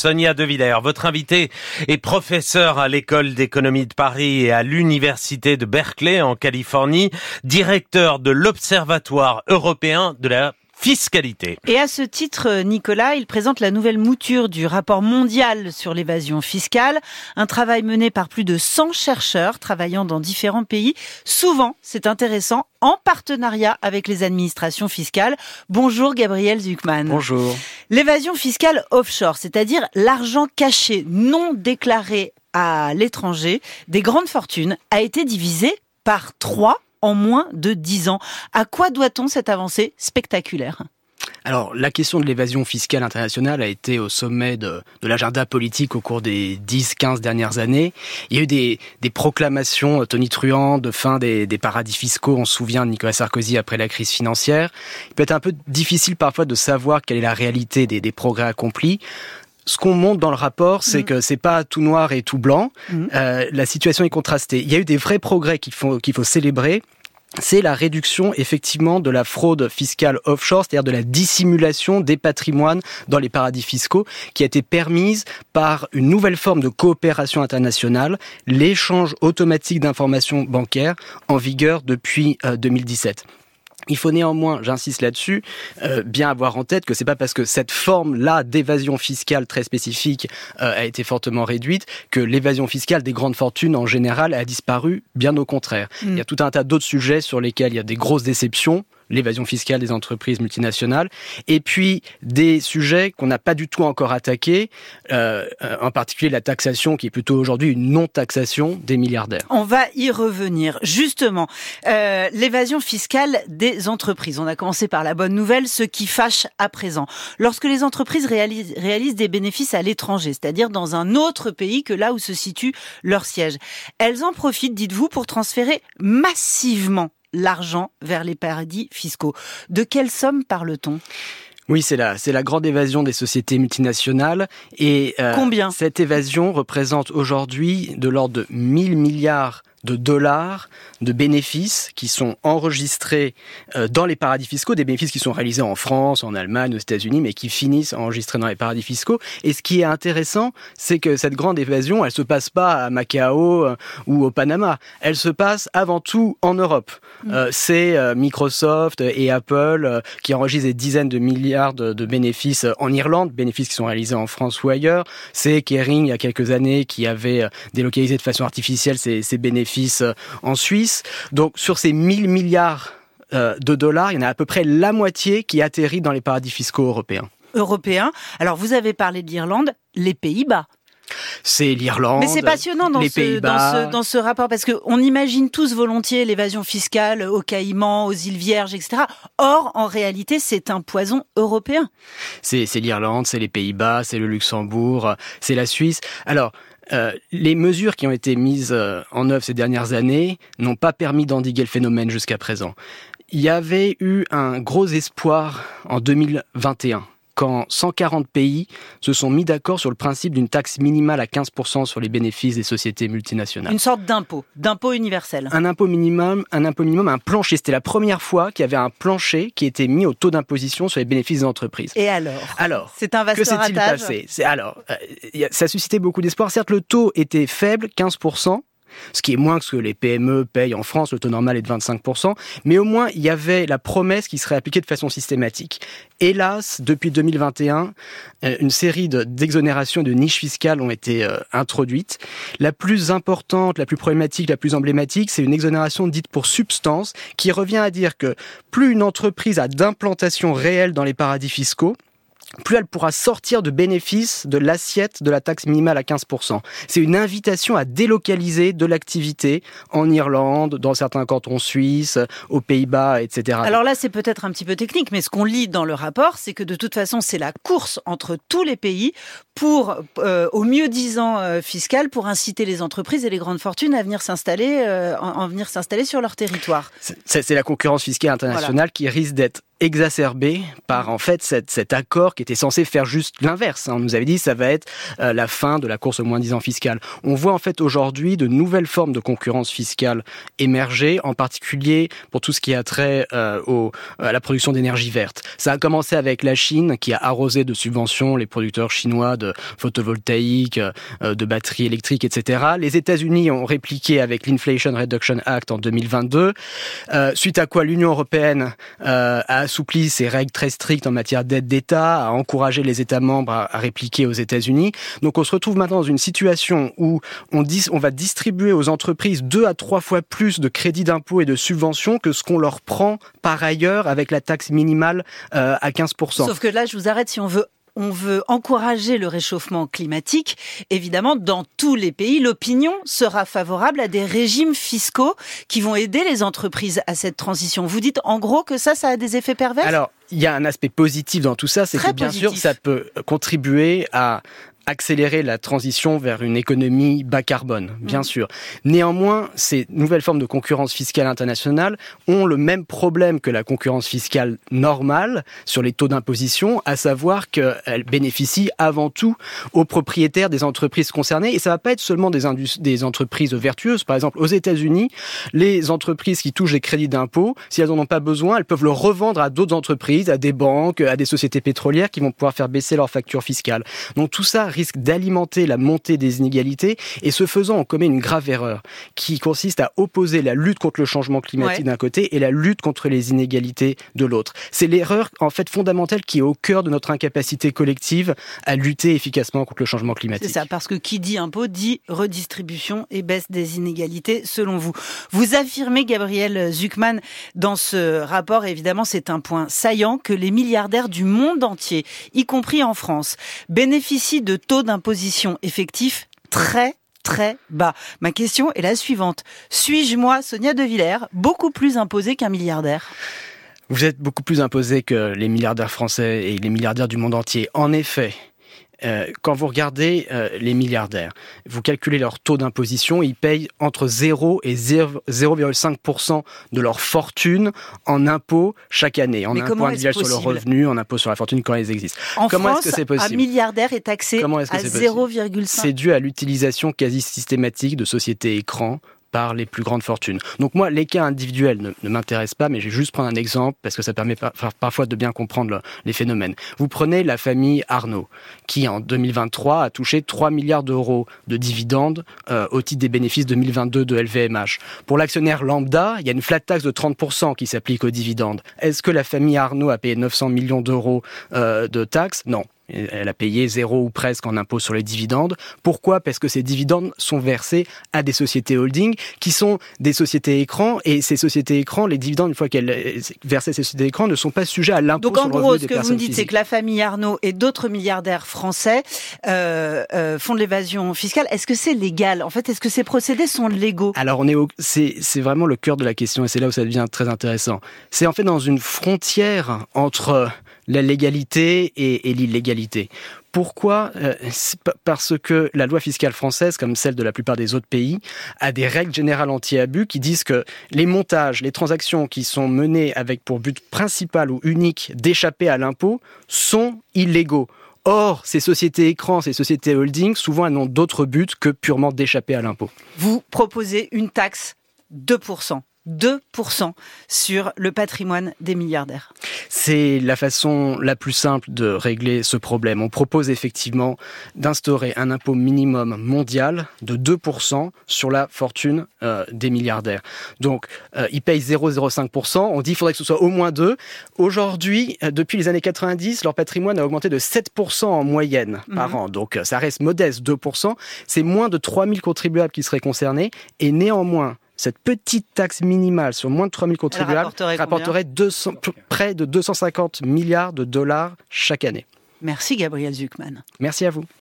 Sonia De Villers. Votre invité est professeur à l'école d'économie de Paris et à l'université de Berkeley en Californie, directeur de l'Observatoire européen de la fiscalité. Et à ce titre, Nicolas, il présente la nouvelle mouture du rapport mondial sur l'évasion fiscale, un travail mené par plus de 100 chercheurs travaillant dans différents pays. Souvent, c'est intéressant, en partenariat avec les administrations fiscales. Bonjour Gabriel Zuckman. Bonjour. L'évasion fiscale offshore, c'est-à-dire l'argent caché non déclaré à l'étranger des grandes fortunes, a été divisé par trois en moins de 10 ans. À quoi doit-on cette avancée spectaculaire? Alors, la question de l'évasion fiscale internationale a été au sommet de, l'agenda politique au cours des 10-15 dernières années. Il y a eu des, proclamations tonitruantes de fin des, paradis fiscaux. On se souvient de Nicolas Sarkozy après la crise financière. Il peut être un peu difficile parfois de savoir quelle est la réalité des, progrès accomplis ce qu'on montre dans le rapport, c'est mm. que c'est pas tout noir et tout blanc. Mm. Euh, la situation est contrastée. Il y a eu des vrais progrès qu'il faut qu'il faut célébrer c'est la réduction effectivement de la fraude fiscale offshore, c'est-à-dire de la dissimulation des patrimoines dans les paradis fiscaux, qui a été permise par une nouvelle forme de coopération internationale, l'échange automatique d'informations bancaires en vigueur depuis 2017. Il faut néanmoins, j'insiste là-dessus, euh, bien avoir en tête que c'est pas parce que cette forme-là d'évasion fiscale très spécifique euh, a été fortement réduite que l'évasion fiscale des grandes fortunes en général a disparu. Bien au contraire, mm. il y a tout un tas d'autres sujets sur lesquels il y a des grosses déceptions l'évasion fiscale des entreprises multinationales, et puis des sujets qu'on n'a pas du tout encore attaqués, euh, euh, en particulier la taxation, qui est plutôt aujourd'hui une non-taxation des milliardaires. On va y revenir. Justement, euh, l'évasion fiscale des entreprises. On a commencé par la bonne nouvelle, ce qui fâche à présent. Lorsque les entreprises réalisent, réalisent des bénéfices à l'étranger, c'est-à-dire dans un autre pays que là où se situe leur siège, elles en profitent, dites-vous, pour transférer massivement l'argent vers les paradis fiscaux. De quelle somme parle-t-on? Oui, c'est la, c'est la grande évasion des sociétés multinationales. Et euh, Combien? Cette évasion représente aujourd'hui de l'ordre de 1000 milliards de dollars de bénéfices qui sont enregistrés euh, dans les paradis fiscaux, des bénéfices qui sont réalisés en France, en Allemagne, aux États-Unis, mais qui finissent enregistrés dans les paradis fiscaux. Et ce qui est intéressant, c'est que cette grande évasion, elle se passe pas à Macao euh, ou au Panama. Elle se passe avant tout en Europe. Mm. Euh, c'est Microsoft et Apple qui enregistrent des dizaines de milliards de, de, bénéfices en Irlande, bénéfices qui sont réalisés en France ou ailleurs. C'est Kering, il y a quelques années, qui avait délocalisé de façon artificielle ces bénéfices euh, en Suisse. Donc sur ces 1000 milliards euh, de dollars, il y en a à peu près la moitié qui atterrit dans les paradis fiscaux européens. Européens. Alors vous avez parlé de l'Irlande, les Pays-Bas. C'est l'Irlande. Mais c'est passionnant dans, ce, dans, ce, dans ce rapport parce qu'on imagine tous volontiers l'évasion fiscale aux Caïmans, aux îles Vierges, etc. Or, en réalité, c'est un poison européen. C'est l'Irlande, c'est les Pays-Bas, c'est le Luxembourg, c'est la Suisse. Alors, euh, les mesures qui ont été mises euh, en œuvre ces dernières années n'ont pas permis d'endiguer le phénomène jusqu'à présent. Il y avait eu un gros espoir en 2021 quand 140 pays se sont mis d'accord sur le principe d'une taxe minimale à 15% sur les bénéfices des sociétés multinationales. Une sorte d'impôt, d'impôt universel. Un impôt minimum, un impôt minimum, un plancher. C'était la première fois qu'il y avait un plancher qui était mis au taux d'imposition sur les bénéfices des entreprises. Et alors? Alors, c'est un vaste que s'est-il passé? Alors, euh, ça suscitait beaucoup d'espoir. Certes, le taux était faible, 15% ce qui est moins que ce que les PME payent en France, le taux normal est de 25%, mais au moins il y avait la promesse qui serait appliquée de façon systématique. Hélas, depuis 2021, euh, une série d'exonérations de, de niches fiscales ont été euh, introduites. La plus importante, la plus problématique, la plus emblématique, c'est une exonération dite pour substance, qui revient à dire que plus une entreprise a d'implantation réelle dans les paradis fiscaux, plus elle pourra sortir de bénéfices de l'assiette de la taxe minimale à 15%. C'est une invitation à délocaliser de l'activité en Irlande, dans certains cantons suisses, aux Pays-Bas, etc. Alors là, c'est peut-être un petit peu technique, mais ce qu'on lit dans le rapport, c'est que de toute façon, c'est la course entre tous les pays pour, euh, au mieux disant euh, fiscal, pour inciter les entreprises et les grandes fortunes à venir s'installer, euh, en, venir s'installer sur leur territoire. C'est la concurrence fiscale internationale qui risque d'être exacerbé par en fait cet, cet accord qui était censé faire juste l'inverse. Hein. On nous avait dit ça va être euh, la fin de la course au moins disant fiscal. On voit en fait aujourd'hui de nouvelles formes de concurrence fiscale émerger, en particulier pour tout ce qui a trait euh, au, à la production d'énergie verte. Ça a commencé avec la Chine qui a arrosé de subventions les producteurs chinois de, de photovoltaïque, euh, de batteries électriques, etc. Les États-Unis ont répliqué avec l'Inflation Reduction Act en 2022, euh, suite à quoi l'Union européenne euh, a assoupli ses règles très strictes en matière d'aide d'État, a encouragé les États membres à, répliquer aux États-Unis. Donc on se retrouve maintenant dans une situation où on, dit, on va distribuer aux entreprises deux à trois fois plus de crédits d'impôt et de subventions que ce qu'on leur prend par ailleurs avec la taxe minimale à 15%. Sauf que là, je vous arrête, si on veut on veut encourager le réchauffement climatique, évidemment, dans tous les pays, l'opinion sera favorable à des régimes fiscaux qui vont aider les entreprises à cette transition. Vous dites en gros que ça, ça a des effets pervers? Alors, il y a un aspect positif dans tout ça, c'est que bien sûr, ça peut contribuer à accélérer la transition vers une économie bas carbone, bien mm. sûr. Néanmoins, ces nouvelles formes de concurrence fiscale internationale ont le même problème que la concurrence fiscale normale sur les taux d'imposition, à savoir qu'elles bénéficient avant tout aux propriétaires des entreprises concernées. Et ça va pas être seulement des, des entreprises vertueuses. Par exemple, aux États-Unis, les entreprises qui touchent des crédits d'impôt, si elles n'en ont pas besoin, elles peuvent le revendre à d'autres entreprises, à des banques, à des sociétés pétrolières qui vont pouvoir faire baisser leur facture fiscale. Donc tout ça risque d'alimenter la montée des inégalités et ce faisant, on commet une grave erreur qui consiste à opposer la lutte contre le changement climatique d'un côté et la lutte contre les inégalités de l'autre. C'est l'erreur en fait fondamentale qui est au cœur de notre incapacité collective à lutter efficacement contre le changement climatique. C'est ça, parce que qui dit impôt dit redistribution et baisse des inégalités selon vous. Vous affirmez, Gabriel Zuckman, dans ce rapport, évidemment c'est un point saillant, que les milliardaires du monde entier, y compris en France, bénéficient de taux d'imposition effectif très très bas. Ma question est la suivante. Suis-je, moi, Sonia De Villers, beaucoup plus imposé qu'un milliardaire? Vous êtes beaucoup plus imposé que les milliardaires français et les milliardaires du monde entier. En effet, euh, quand vous regardez euh, les milliardaires, vous calculez leur taux d'imposition, ils payent entre 0 et 0,5% de leur fortune en impôts chaque année, en impôts individuels sur le revenu, en impôts sur la fortune quand ils existent. En comment est-ce que c'est possible Un milliardaire est taxé à 0,5. C'est dû à l'utilisation quasi systématique de sociétés écrans par les plus grandes fortunes. Donc moi, les cas individuels ne, m'intéressent pas, mais je vais juste prendre un exemple parce que ça permet parfois de bien comprendre les phénomènes. Vous prenez la famille Arnaud, qui en 2023 a touché 3 milliards d'euros de dividendes euh, au titre des bénéfices 2022 de LVMH. Pour l'actionnaire lambda, il y a une flat tax de 30% qui s'applique aux dividendes. Est-ce que la famille Arnaud a payé 900 millions d'euros euh, de taxes? Non. Elle a payé zéro ou presque en impôt sur les dividendes. Pourquoi? Parce que ces dividendes sont versés à des sociétés holding qui sont des sociétés écrans et ces sociétés écrans, les dividendes, une fois qu'elles versaient ces sociétés écrans, ne sont pas sujets à l'impôt sur le revenu des personnes Donc en gros, ce que vous me dites, c'est que la famille Arnaud et d'autres milliardaires français euh, euh, font de l'évasion fiscale. Est-ce que c'est légal? En fait, est-ce que ces procédés sont légaux? Alors on est, c'est c'est vraiment le cœur de la question et c'est là où ça devient très intéressant. C'est en fait dans une frontière entre la légalité et, l'illégalité. Pourquoi euh, Parce que la loi fiscale française, comme celle de la plupart des autres pays, a des règles générales anti-abus qui disent que les montages, les transactions qui sont menées avec pour but principal ou unique d'échapper à l'impôt sont illégaux. Or, ces sociétés écrans, ces sociétés holding, souvent elles n'ont d'autre but que purement d'échapper à l'impôt. Vous proposez une taxe 2%. 2% sur le patrimoine des milliardaires. C'est la façon la plus simple de régler ce problème. On propose effectivement d'instaurer un impôt minimum mondial de 2% sur la fortune euh, des milliardaires. Donc, euh, ils payent 0,05%. On dit qu'il faudrait que ce soit au moins 2. Aujourd'hui, euh, depuis les années 90, leur patrimoine a augmenté de 7% en moyenne par mhm. an. Donc, ça reste modeste, 2%. C'est moins de 3000 contribuables qui seraient concernés. Et néanmoins, cette petite taxe minimale sur moins de 3000 contribuables rapporterait, près de 250 milliards de dollars chaque année. Merci Gabriel Zuckman. Merci à vous.